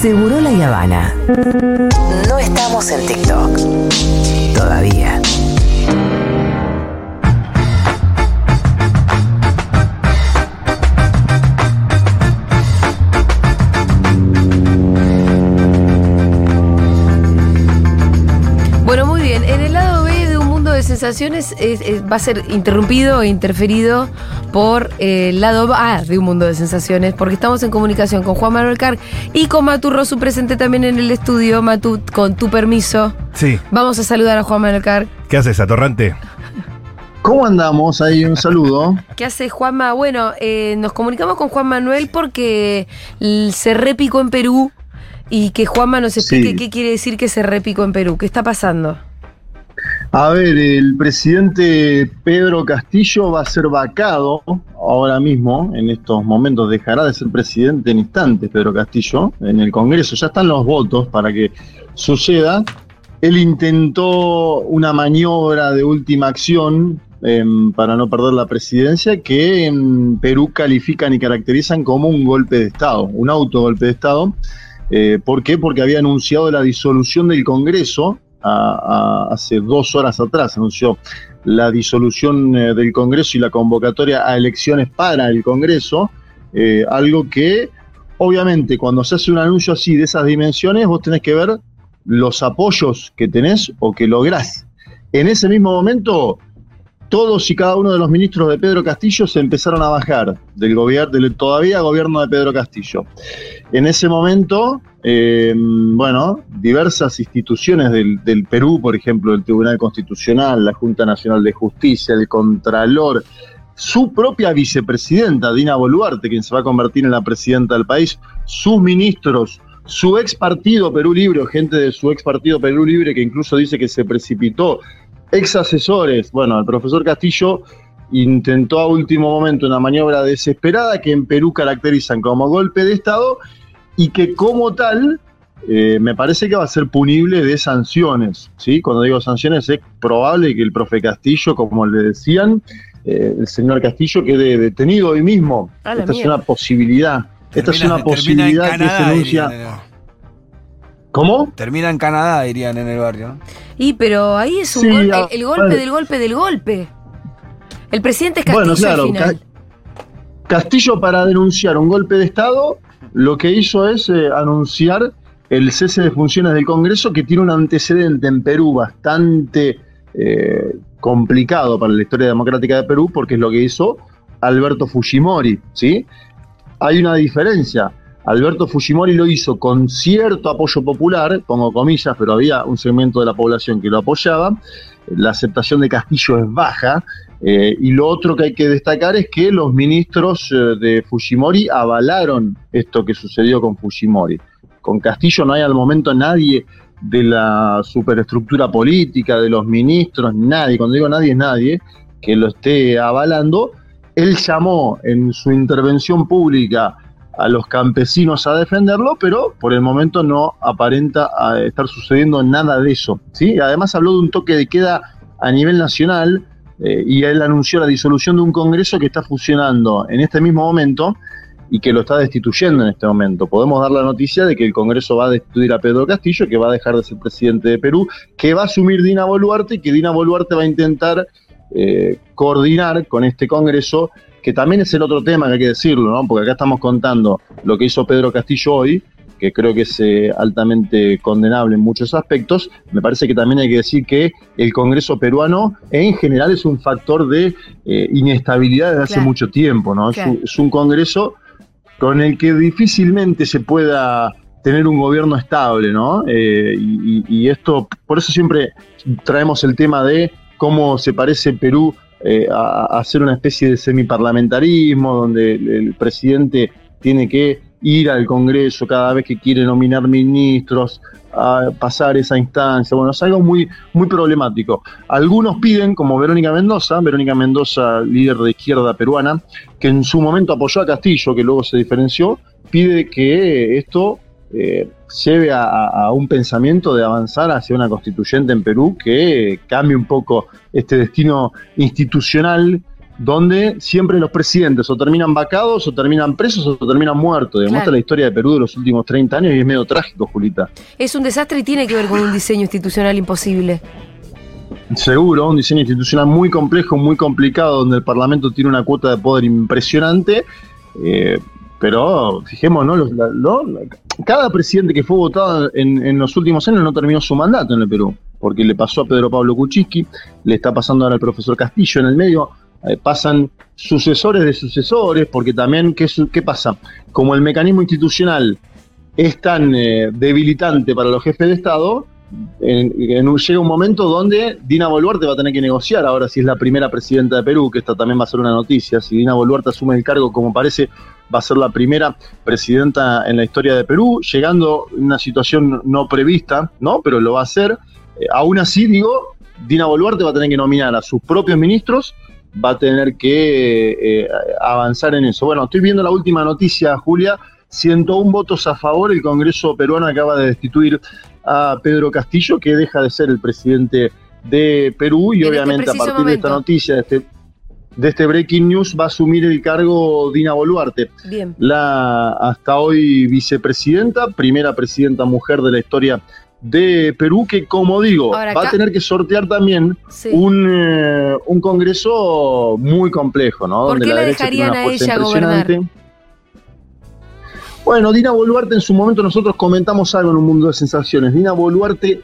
Seguro la Habana. No estamos en TikTok. Todavía. Sensaciones es- es- va a ser interrumpido e interferido por eh, el lado A de un mundo de sensaciones, porque estamos en comunicación con Juan Manuel Carr y con Matu Rosu presente también en el estudio. Matu, con tu permiso, Sí. vamos a saludar a Juan Manuel Carr. ¿Qué haces, atorrante? ¿Cómo andamos? Ahí un saludo. ¿Qué hace Juanma? Bueno, eh, nos comunicamos con Juan Manuel porque se repicó en Perú y que Juanma nos explique Sí. qué quiere decir que se repicó en Perú. ¿Qué está pasando? A ver, el presidente Pedro Castillo va a ser vacado ahora mismo, en estos momentos. Dejará de ser presidente en instantes Pedro Castillo en el Congreso. Ya están los votos para que suceda. Él intentó una maniobra de última acción em, para no perder la presidencia que en Perú califican y caracterizan como un golpe de Estado, un autogolpe de Estado. Eh, ¿Por qué? Porque había anunciado la disolución del Congreso hace dos horas atrás, anunció la disolución eh, del Congreso y la convocatoria a elecciones para el Congreso, eh, algo que obviamente cuando se hace un anuncio así de esas dimensiones, vos tenés que ver los apoyos que tenés o que lográs. En ese mismo momento, todos y cada uno de los ministros de Pedro Castillo se empezaron a bajar del gobierno, del todavía gobierno de Pedro Castillo. En ese momento, eh, bueno, diversas instituciones del, del Perú, por ejemplo, el Tribunal Constitucional, la Junta Nacional de Justicia, el Contralor, su propia vicepresidenta, Dina Boluarte, quien se va a convertir en la presidenta del país, sus ministros, su ex partido Perú Libre, gente de su ex partido Perú Libre, que incluso dice que se precipitó, ex asesores, bueno, el profesor Castillo intentó a último momento una maniobra desesperada que en Perú caracterizan como golpe de Estado y que como tal eh, me parece que va a ser punible de sanciones. ¿sí? Cuando digo sanciones es probable que el profe Castillo, como le decían, eh, el señor Castillo quede detenido hoy mismo. Esta es una posibilidad. Esta es una posibilidad que se Canadá, anuncia. ¿Cómo? Termina en Canadá, dirían en el barrio. ¿no? Y pero ahí es un Sí, gol- a- el, el golpe del golpe del golpe. El presidente es Castillo Bueno, claro, al final. Ca- Castillo para denunciar un golpe de Estado lo que hizo es eh, anunciar el cese de funciones del Congreso que tiene un antecedente en Perú bastante eh, complicado para la historia democrática de Perú porque es lo que hizo Alberto Fujimori, ¿sí? Hay una diferencia. Alberto Fujimori lo hizo con cierto apoyo popular, pongo comillas, pero había un segmento de la población que lo apoyaba. La aceptación de Castillo es baja, eh, y lo otro que hay que destacar es que los ministros eh, de Fujimori avalaron esto que sucedió con Fujimori. Con Castillo no hay al momento nadie de la superestructura política, de los ministros, nadie, cuando digo nadie es nadie, que lo esté avalando. Él llamó en su intervención pública a los campesinos a defenderlo, pero por el momento no aparenta a estar sucediendo nada de eso. ¿sí? Además habló de un toque de queda a nivel nacional, eh, y él anunció la disolución de un Congreso que está funcionando en este mismo momento y que lo está destituyendo en este momento. Podemos dar la noticia de que el Congreso va a destituir a Pedro Castillo, que va a dejar de ser presidente de Perú, que va a asumir Dina Boluarte y que Dina Boluarte va a intentar eh, coordinar con este Congreso, que también es el otro tema que hay que decirlo, ¿no? porque acá estamos contando lo que hizo Pedro Castillo hoy, que creo que es eh, altamente condenable en muchos aspectos, me parece que también hay que decir que el Congreso peruano en general es un factor de eh, inestabilidad desde hace mucho tiempo, ¿no? Es Claro. un- es un Congreso con el que difícilmente se pueda tener un gobierno estable, ¿no? Eh, y- y esto, por eso siempre traemos el tema de cómo se parece Perú eh, a, ser una especie de semiparlamentarismo, donde el, el presidente tiene que ir al Congreso cada vez que quiere nominar ministros, a pasar esa instancia. Bueno, es algo muy, muy problemático. Algunos piden, como Verónica Mendoza, Verónica Mendoza, líder de izquierda peruana, que en su momento apoyó a Castillo, que luego se diferenció, pide que esto eh, lleve a, un pensamiento de avanzar hacia una constituyente en Perú que cambie un poco este destino institucional donde siempre los presidentes o terminan vacados, o terminan presos, o terminan muertos. Demuestra Claro. la historia de Perú de los últimos 30 años y es medio trágico, Julita. Es un desastre y tiene que ver con un diseño institucional imposible. Seguro, un diseño institucional muy complejo, muy complicado, donde el Parlamento tiene una cuota de poder impresionante. eh, pero fijémonos, los- la- lo- la- cada presidente que fue votado en, en los últimos años no terminó su mandato en el Perú, porque le pasó a Pedro Pablo Kuczynski, le está pasando ahora al profesor Castillo en el medio, eh, pasan sucesores de sucesores, porque también, ¿qué, qué pasa? Como el mecanismo institucional es tan eh, debilitante para los jefes de Estado, en- en un- llega un momento donde Dina Boluarte va a tener que negociar ahora si es la primera presidenta de Perú, que esta también va a ser una noticia, si Dina Boluarte asume el cargo como parece va a ser la primera presidenta en la historia de Perú, llegando en una situación no prevista, ¿no? Pero lo va a hacer. Eh, aún así, digo, Dina Boluarte va a tener que nominar a sus propios ministros, va a tener que eh, avanzar en eso. Bueno, estoy viendo la última noticia, Julia. 101 votos a favor, el Congreso peruano acaba de destituir a Pedro Castillo, que deja de ser el presidente de Perú y En este obviamente a partir de esta noticia, de este, de este breaking news, va a asumir el cargo Dina Boluarte, Bien. la hasta hoy vicepresidenta, primera presidenta mujer de la historia de Perú, que como digo, Ahora, va a tener que sortear también Sí. un, eh, un congreso muy complejo, ¿no? ¿Por Donde qué la dejarían a ella gobernar? Bueno, Dina Boluarte en su momento nosotros comentamos algo en un mundo de sensaciones. Dina Boluarte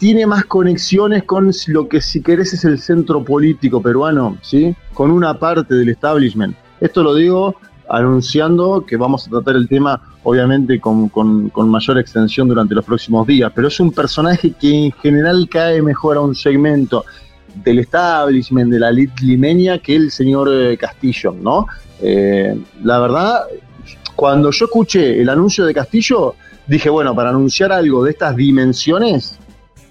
tiene más conexiones con lo que si querés es el centro político peruano, ¿sí? Con una parte del establishment. Esto lo digo anunciando que vamos a tratar el tema obviamente con, con- mayor extensión durante los próximos días, pero es un personaje que en general cae mejor a un segmento del establishment, de la limeña, que el señor eh, Castillo, ¿no? Eh, la verdad, cuando yo escuché el anuncio de Castillo, dije, bueno, para anunciar algo de estas dimensiones,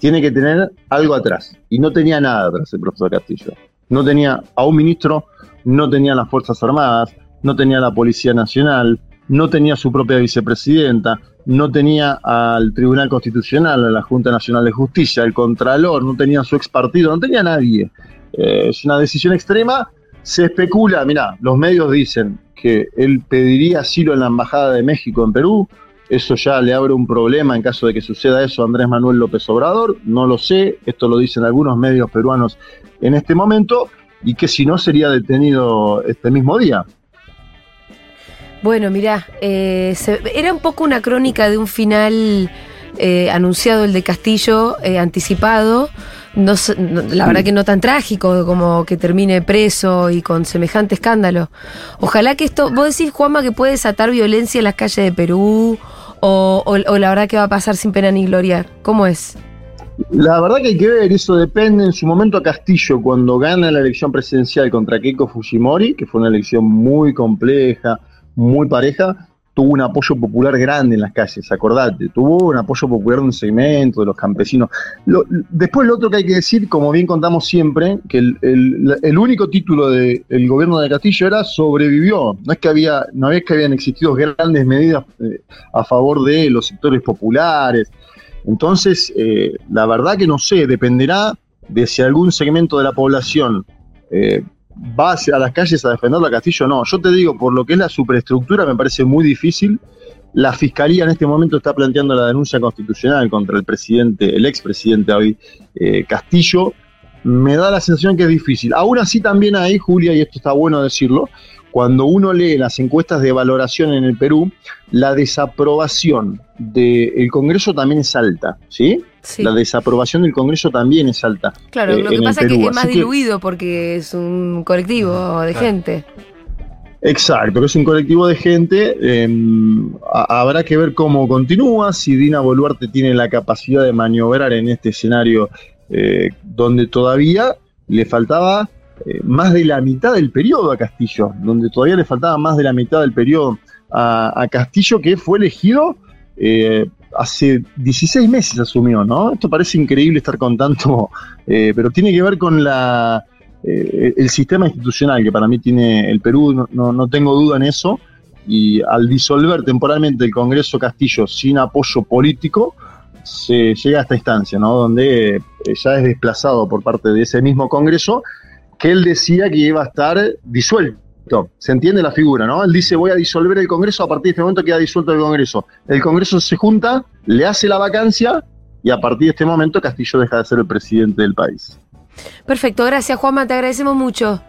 tiene que tener algo atrás. Y no tenía nada atrás el profesor Castillo. No tenía a un ministro, no tenía las Fuerzas Armadas, no tenía la Policía Nacional, no tenía su propia vicepresidenta, no tenía al Tribunal Constitucional, a la Junta Nacional de Justicia, al Contralor, no tenía su ex partido, no tenía nadie. Eh, es una decisión extrema. Se especula, mira, los medios dicen que él pediría asilo en la Embajada de México en Perú. Eso ya le abre un problema en caso de que suceda eso a Andrés Manuel López Obrador. No lo sé, esto lo dicen algunos medios peruanos en este momento, y que si no sería detenido este mismo día. Bueno, mirá, eh, era un poco una crónica de un final eh, anunciado, el de Castillo, eh, anticipado. No, no- la verdad que no tan trágico como que termine preso y con semejante escándalo. Ojalá que esto, vos decís, Juanma, que puede desatar violencia en las calles de Perú o, la verdad que va a pasar sin pena ni gloria. ¿Cómo es? La verdad que hay que ver, eso depende. En su momento Castillo, cuando gana la elección presidencial contra Keiko Fujimori, que fue una elección muy compleja, muy pareja, tuvo un apoyo popular grande en las calles, acordate, tuvo un apoyo popular de un segmento de los campesinos. Después lo otro que hay que decir, como bien contamos siempre, que el, el- único título del gobierno de Castillo era sobrevivió, no es que había, no es que habían existido grandes medidas eh, a favor de los sectores populares, entonces, eh, la verdad que no sé, dependerá de si algún segmento de la población eh, va hacia las calles a defender a Castillo no. Yo te digo, por lo que es la superestructura, me parece muy difícil. La fiscalía en este momento está planteando la denuncia constitucional contra el presidente, el expresidente hoy, eh, Castillo. Me da la sensación que es difícil. Aún así, también hay, Julia, y esto está bueno decirlo, cuando uno lee las encuestas de valoración en el Perú, la desaprobación del Congreso también es alta, ¿sí? Sí, La desaprobación del Congreso también es alta. claro, eh, lo que pasa es que es más así que- diluido porque es un colectivo de gente. Exacto, que es un colectivo de gente. eh, a- habrá que ver cómo continúa, si Dina Boluarte tiene la capacidad de maniobrar en este escenario eh, donde todavía le faltaba eh, más de la mitad del periodo a Castillo, donde todavía le faltaba más de la mitad del periodo a, Castillo, que fue elegido eh, hace 16 meses asumió, ¿no? Esto parece increíble estar contando, eh, pero tiene que ver con la eh, el sistema institucional que para mí tiene el Perú, no, no, tengo duda en eso, y al disolver temporalmente el Congreso Castillo sin apoyo político, se llega a esta instancia, ¿no? Donde ya es desplazado por parte de ese mismo Congreso que él decía que iba a estar disuelto. Se entiende la figura, ¿no? Él dice, voy a disolver el Congreso, a partir de este momento queda disuelto el Congreso. El Congreso se junta, le hace la vacancia y a partir de este momento Castillo deja de ser el presidente del país. Perfecto, gracias Juanma, te agradecemos mucho.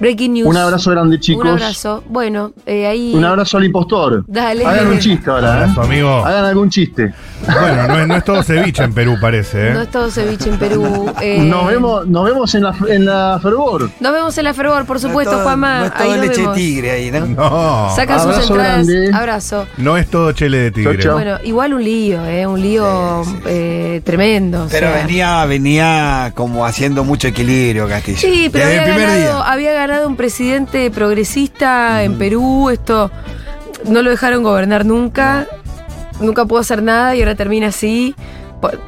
Breaking news. Un abrazo grande, chicos. Un abrazo. Bueno, eh, ahí. Un abrazo al impostor. Dale. Hagan un chiste ahora, ¿eh? Abrazo, amigo. Hagan algún chiste. Bueno, no es, no es todo ceviche en Perú, parece, No ¿eh? es todo ceviche en Perú. eh, Nos vemos, nos vemos en la, en la fervor. Nos vemos en la fervor, por supuesto, no todo, Juanma. No es ahí todo nos leche vemos. tigre ahí, ¿no? No. Saca sus Abrazo entradas. grande. Abrazo. No es todo chele de tigre. Chau, chau. Bueno, igual un lío, ¿eh? Un lío eh, tremendo. o Pero sea. venía, venía como haciendo mucho equilibrio, Castillo. Sí, pero Desde había el primer ganado, día. había ganado un presidente progresista en Perú. Esto no lo dejaron gobernar nunca. Nunca pudo hacer nada y ahora termina así.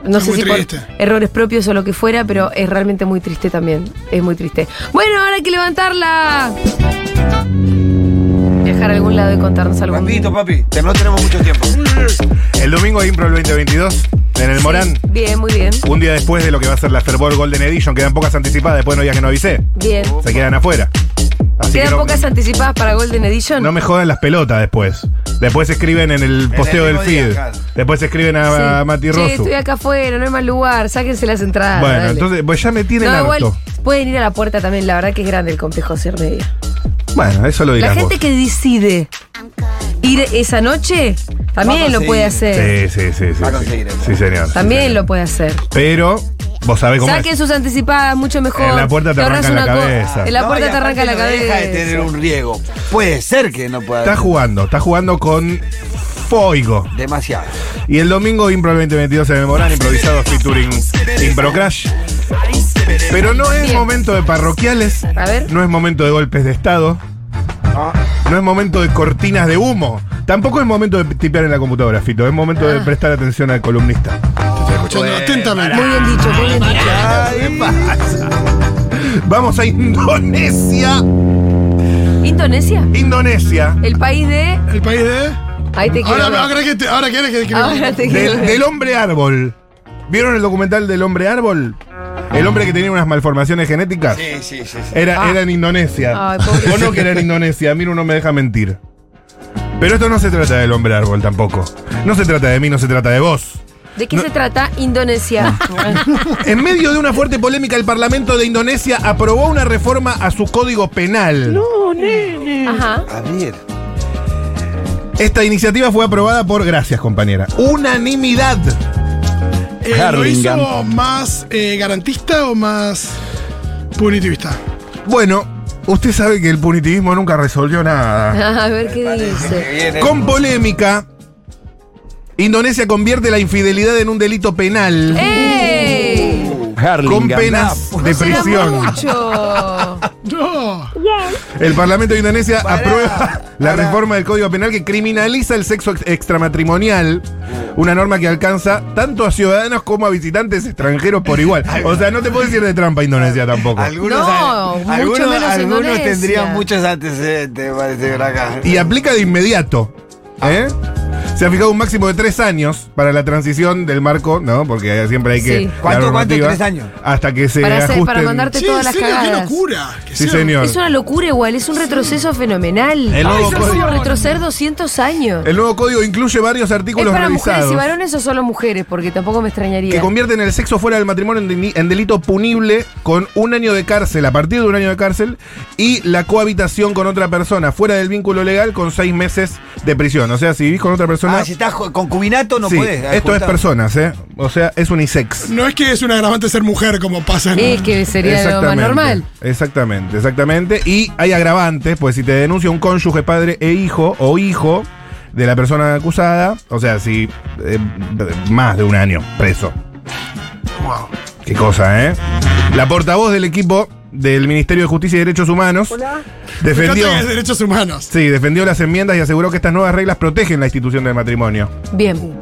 No Es sé si por errores propios o lo que fuera, pero es realmente muy triste también. Es muy triste. Bueno, ahora hay que levantarla. Viajar a algún lado y contarnos algo. Rapidito, papi, que no tenemos mucho tiempo. El domingo de Impro el 2022, en el Morán. Bien, muy bien. Un día después de lo que va a ser la Fervor Golden Edition, quedan pocas anticipadas, después no digas que no avisé. Bien. Se quedan afuera. Así que Quedan no, pocas anticipadas para Golden Edition. no me jodan las pelotas después. Después escriben en el posteo el del mismo día, feed. claro. Después escriben a, Sí. a Mati Che, Rosu. estoy acá afuera, no hay más lugar, sáquense las entradas. Bueno, dale. entonces, pues ya me tienen No, harto. igual pueden ir a la puerta también, la verdad que es grande el complejo Cermedia. Bueno, eso lo La dirás gente vos. que decide ir esa noche también lo puede hacer. Sí, sí, sí, sí. Va a sí. conseguir eso. Sí, señor. sí, También señor. lo puede hacer. Pero, vos sabés cómo Saquen es. sus anticipadas mucho mejor. En la puerta te ahorras arrancan la una co- cabeza. En la No, puerta y te arranca la aparte no cabeza. deja de tener un riego. Puede ser que no pueda. Está jugando, está jugando con Foigo. Demasiado. Y el domingo Impro 2022 en el Morán, improvisado featuring Impro Crash. Pero no es Bien. momento de parroquiales, A ver. no es momento de golpes de Estado, no es momento de cortinas de humo, tampoco es momento de tipear en la computadora, Fito, es momento de Ah. prestar atención al columnista. Estoy escuchando atentamente. Muy bien dicho, muy bien dicho. Vamos a Indonesia. ¿Indonesia? Indonesia. El país de. El país de. Ahí te quiero. Ahora, ver. ahora que te- ahora quieres que, que- Ahora te quiero. Del, ver. del hombre árbol. ¿Vieron el documental del hombre árbol? El hombre que tenía unas malformaciones genéticas. Sí, sí, sí. sí. Era, Ah. era en Indonesia. Ay, pobrecito. o no que era en Indonesia, a mí no me deja mentir. Pero esto no se trata del hombre árbol tampoco. No se trata de mí, no se trata de vos. ¿De qué No. se trata Indonesia? En medio de una fuerte polémica, el Parlamento de Indonesia aprobó una reforma a su código penal. Ajá. A ver. Esta iniciativa fue aprobada por, gracias compañera, unanimidad. Eh, ¿Lo hizo más eh, garantista o más punitivista? Bueno, usted sabe que el punitivismo nunca resolvió nada. A ver qué dice. Con polémica, Indonesia convierte la infidelidad en un delito penal. ¡Ey! Con penas de prisión. mucho. No. El Parlamento de Indonesia Pará, aprueba la pará. reforma del Código Penal que criminaliza el sexo ex- extramatrimonial, una norma que alcanza tanto a ciudadanos como a visitantes extranjeros por igual. O sea, no te puedes ir de trampa a Indonesia tampoco. Algunos, No, mucho algunos, menos algunos tendrían muchos antecedentes, me parece, por acá. Y aplica de inmediato. ¿eh? Se ha fijado un máximo de tres años para la transición del marco, ¿no? Porque siempre hay que. Sí. ¿Cuánto, cuánto? ¿Tres años? Hasta que se Para, hacer- ajusten. para mandarte Sí, todas las serio, qué cagadas. locura. Que Sí, sea- señor. Es una locura igual, es un retroceso fenomenal. El nuevo es como código- retroceder 200 años. El nuevo código incluye varios ¿Es artículos para mujeres revisados y varones o solo mujeres? Porque tampoco me extrañaría. que convierten el sexo fuera del matrimonio en delito punible con un año de cárcel, a partir de un año de cárcel, y la cohabitación con otra persona fuera del vínculo legal con seis meses de prisión. O sea, si vivís con otra persona. Ah, si estás concubinato no sí, puedes. esto es personas, ¿eh? O sea, es unisex. No es que es un agravante ser mujer como pasa en. Es que sería lo más normal. Exactamente, exactamente. Y hay agravantes, pues si te denuncia un cónyuge, padre e hijo o hijo de la persona acusada, o sea, si eh, más de un año preso. Wow. Qué cosa, ¿eh? La portavoz del equipo del Ministerio de Justicia y Derechos Humanos defendió, Me que es derechos humanos. sí, defendió las enmiendas y aseguró que estas nuevas reglas protegen la institución del matrimonio. Bien.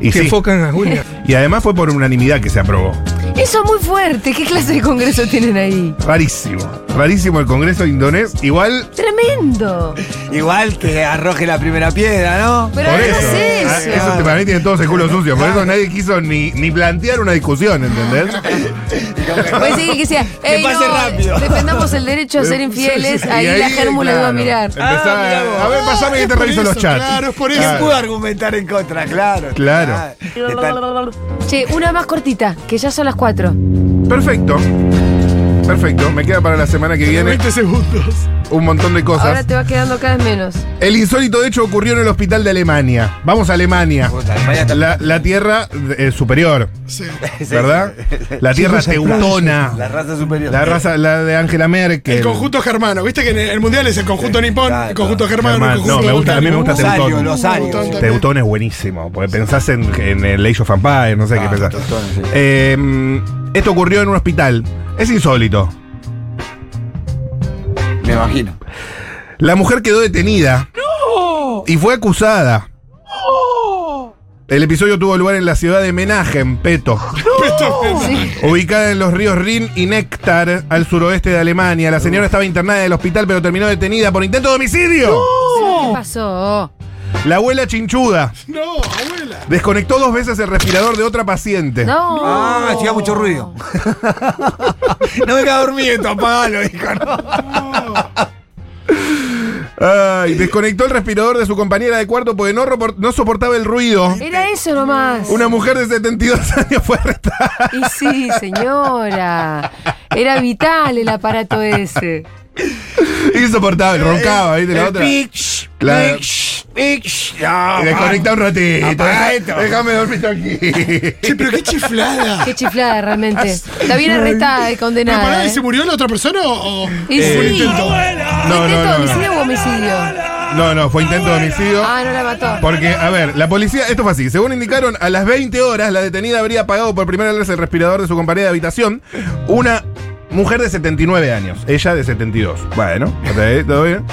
Y, Que sí, enfocan a Julia. y además fue por unanimidad que se aprobó. Eso es muy fuerte. ¿Qué clase de congreso tienen ahí? Rarísimo. Rarísimo el Congreso indonés. Igual, Tremendo. Igual que arroje la primera piedra, ¿no? Pero por ¿qué eso. es Ah, eso? Eso te- para mí tiene todos el culo sucio. Por eso nadie quiso ni, ni plantear una discusión, ¿entendés? Puede ser que sea. "Ey, pase no, rápido". Defendamos el derecho a ser infieles. Ahí, la Germu la iba a claro, mirar. empezaba, Ah, a ver, pasame que te reviso los eso, chats. claro, es por ¿Quién eso. pudo argumentar en contra? Claro. Claro. Che, una más cortita, que ya son las cuatro. Perfecto. Perfecto. Me queda para la semana que viene 20 segundos. Un montón de Ahora cosas. te va quedando cada vez menos. El insólito hecho ocurrió en el hospital de Alemania. Vamos a Alemania. La, la tierra eh, superior, Sí. ¿verdad? La tierra Sí, teutona. La raza superior. La raza, la de Angela Merkel. El conjunto germano. Viste que en el mundial es el conjunto Sí, nipón, el conjunto germano, Germán. el conjunto No, me gusta, a mí me gusta Los arios, Teutón. los arios. Teutón. Teutón es buenísimo, porque pensás en, en el Age of Empires, no sé Ah, qué pensás. Teutón, sí. Eh, esto ocurrió en un hospital. Es insólito. Me imagino. La mujer quedó detenida y fue acusada. El episodio tuvo lugar en la ciudad de Menajem, Peto, Sí. ubicada en los ríos Rin y Néctar, al suroeste de Alemania. La señora estaba internada en el hospital, pero terminó detenida por intento de homicidio. ¿Qué pasó? La abuela chinchuda No, abuela. desconectó dos veces el respirador de otra paciente. No. Ah, hacía mucho ruido. no me queda dormido, apagalo, dijo, no. Ay, desconectó el respirador de su compañera de cuarto porque no, repor- no soportaba el ruido. Era eso nomás. Una mujer de 72 años fue arrestada. Y sí, señora. Era vital el aparato ese. Insoportable, roncaba, ¿viste? La El otra. Pix. No, Y Desconecta un ratito. Esto. Déjame dormir aquí. Che, pero qué chiflada. Qué chiflada realmente. Está bien arrestada y Pero condenada. pará, ¿y ¿eh? ¿se murió la otra persona o.? o Y un sí. intento? No, ¿Intento no, homicidio o homicidio? no, no, fue intento de homicidio. Ah, no la mató. Porque, a ver, la policía, esto fue así, según indicaron, a las 20 horas la detenida habría apagado por primera vez el respirador de su compañera de habitación, una mujer de 79 años, ella de 72. Bueno, todo bien.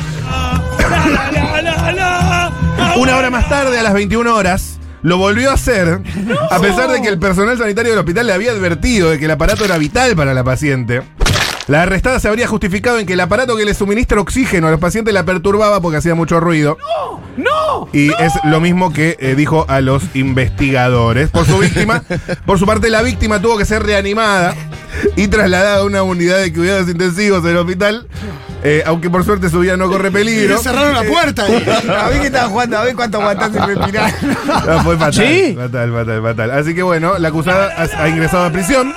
Una hora más tarde, a las 21 horas, lo volvió a hacer, a pesar de que el personal sanitario del hospital le había advertido de que el aparato era vital para la paciente. La arrestada se habría justificado en que el aparato que le suministra oxígeno a los pacientes la perturbaba porque hacía mucho ruido. Y es lo mismo que eh, dijo a los investigadores. Por su víctima, por su parte, la víctima tuvo que ser reanimada y trasladada a una unidad de cuidados intensivos del hospital. Eh, aunque por suerte su vida no corre peligro. le cerraron la puerta ahí. A ver que estaba jugando, a ver cuánto aguantás sin respirar. No, fue fatal, ¿Sí? fatal, fatal, fatal. Así que bueno, la acusada ha, ha ingresado a prisión.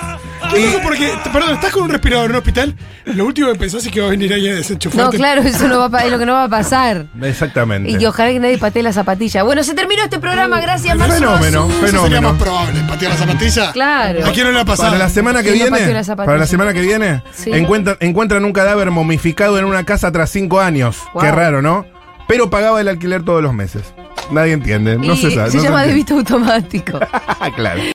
Qué loco porque, perdón, estás con un respirador en un hospital, lo último que pensás es que va a venir alguien a No, desenchufarte. claro, eso no va a es lo que no va a pasar. Exactamente. Y que ojalá que nadie patee la zapatilla. Bueno, se terminó este programa. Gracias, Marcio. Fenómeno, Azul. Eso sería fenómeno. más probable, patear la zapatilla. Claro. ¿A quién no le ha pasado? Para la semana que no viene, la para la semana que viene, Sí. encuentran, encuentran un cadáver momificado en una casa tras cinco años. Wow. Qué raro, ¿no? Pero pagaba el alquiler todos los meses. Nadie entiende, no Y se sabe. se no llama entiende. débito automático. claro.